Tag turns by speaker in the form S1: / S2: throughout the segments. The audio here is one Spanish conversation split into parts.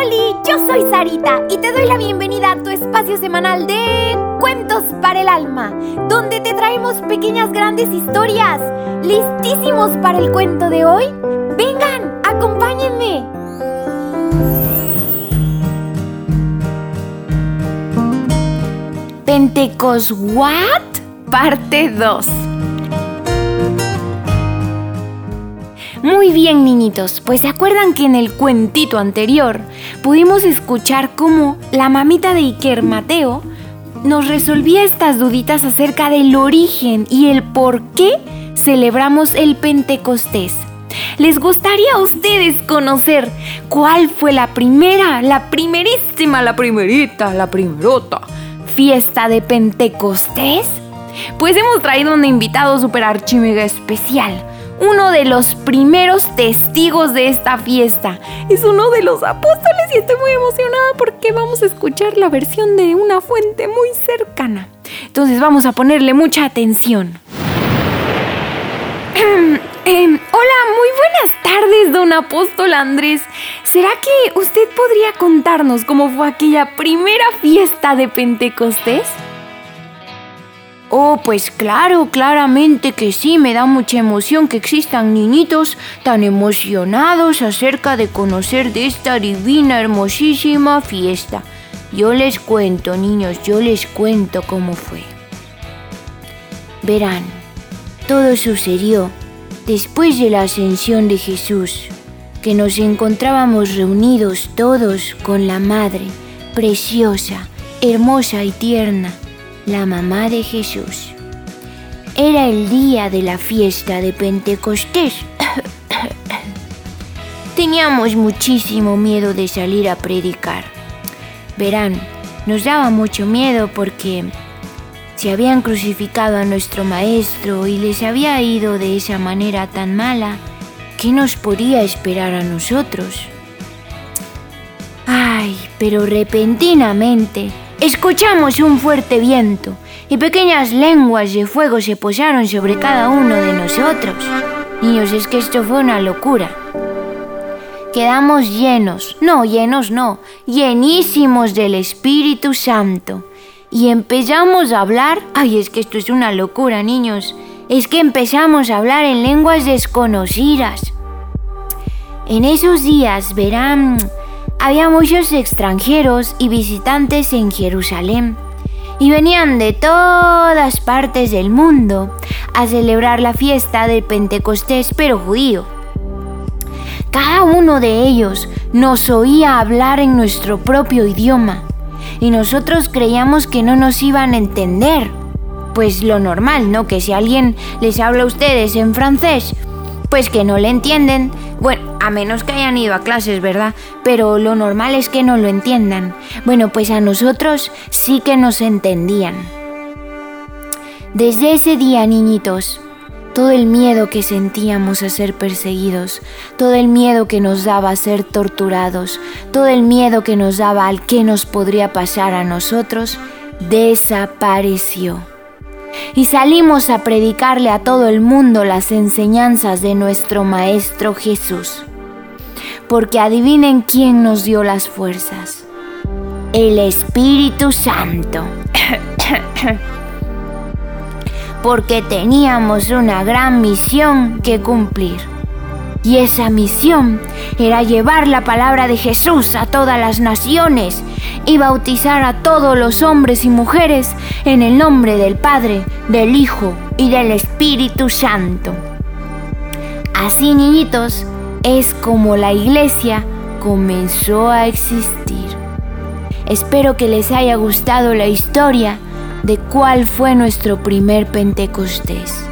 S1: Oli, yo soy Sarita y te doy la bienvenida a tu espacio semanal de Cuentos para el Alma, donde te traemos pequeñas grandes historias. ¿Listísimos para el cuento de hoy? Vengan, acompáñenme. Pentecos What? Parte 2. Muy bien, niñitos, pues se acuerdan que en el cuentito anterior pudimos escuchar cómo la mamita de Iker Mateo nos resolvía estas duditas acerca del origen y el por qué celebramos el Pentecostés. ¿Les gustaría a ustedes conocer cuál fue la primera, la primerísima, la primerita, la primerota fiesta de Pentecostés? Pues hemos traído un invitado super archimega especial uno de los primeros testigos de esta fiesta. Es uno de los apóstoles y estoy muy emocionada porque vamos a escuchar la versión de una fuente muy cercana. Entonces vamos a ponerle mucha atención. Em, hola, muy buenas tardes, don apóstol Andrés. ¿Será que usted podría contarnos cómo fue aquella primera fiesta de Pentecostés?
S2: Oh, pues claro, claramente que sí, me da mucha emoción que existan niñitos tan emocionados acerca de conocer de esta divina, hermosísima fiesta. Yo les cuento, niños, yo les cuento cómo fue. Verán, todo sucedió después de la ascensión de Jesús, que nos encontrábamos reunidos todos con la Madre, preciosa, hermosa y tierna la mamá de Jesús. Era el día de la fiesta de Pentecostés. Teníamos muchísimo miedo de salir a predicar. Verán, nos daba mucho miedo porque se habían crucificado a nuestro maestro y les había ido de esa manera tan mala, ¿qué nos podía esperar a nosotros? Ay, pero repentinamente Escuchamos un fuerte viento y pequeñas lenguas de fuego se posaron sobre cada uno de nosotros. Niños, es que esto fue una locura. Quedamos llenos, no, llenos no, llenísimos del Espíritu Santo. Y empezamos a hablar, ay, es que esto es una locura, niños, es que empezamos a hablar en lenguas desconocidas. En esos días verán había muchos extranjeros y visitantes en Jerusalén y venían de todas partes del mundo a celebrar la fiesta del Pentecostés pero judío. Cada uno de ellos nos oía hablar en nuestro propio idioma y nosotros creíamos que no nos iban a entender. Pues lo normal, ¿no? Que si alguien les habla a ustedes en francés, pues que no le entienden. Bueno, a menos que hayan ido a clases, ¿verdad? Pero lo normal es que no lo entiendan. Bueno, pues a nosotros sí que nos entendían. Desde ese día, niñitos, todo el miedo que sentíamos a ser perseguidos, todo el miedo que nos daba a ser torturados, todo el miedo que nos daba al que nos podría pasar a nosotros, desapareció y salimos a predicarle a todo el mundo las enseñanzas de nuestro Maestro Jesús. Porque adivinen quién nos dio las fuerzas. El Espíritu Santo. Porque teníamos una gran misión que cumplir. Y esa misión era llevar la palabra de Jesús a todas las naciones y bautizar a todos los hombres y mujeres en el nombre del Padre, del Hijo y del Espíritu Santo. Así, niñitos, es como la iglesia comenzó a existir. Espero que les haya gustado la historia de cuál fue nuestro primer Pentecostés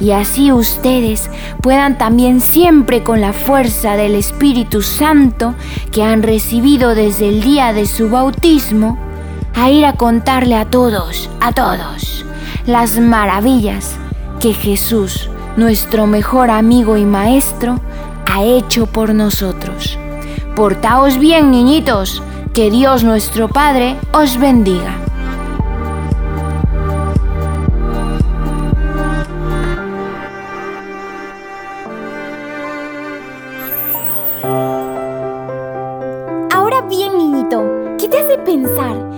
S2: y así ustedes puedan también siempre con la fuerza del Espíritu Santo que han recibido desde el día de su bautismo, a ir a contarle a todos, a todos, las maravillas que Jesús, nuestro mejor amigo y maestro, ha hecho por nosotros. Portaos bien, niñitos, que Dios nuestro Padre os bendiga.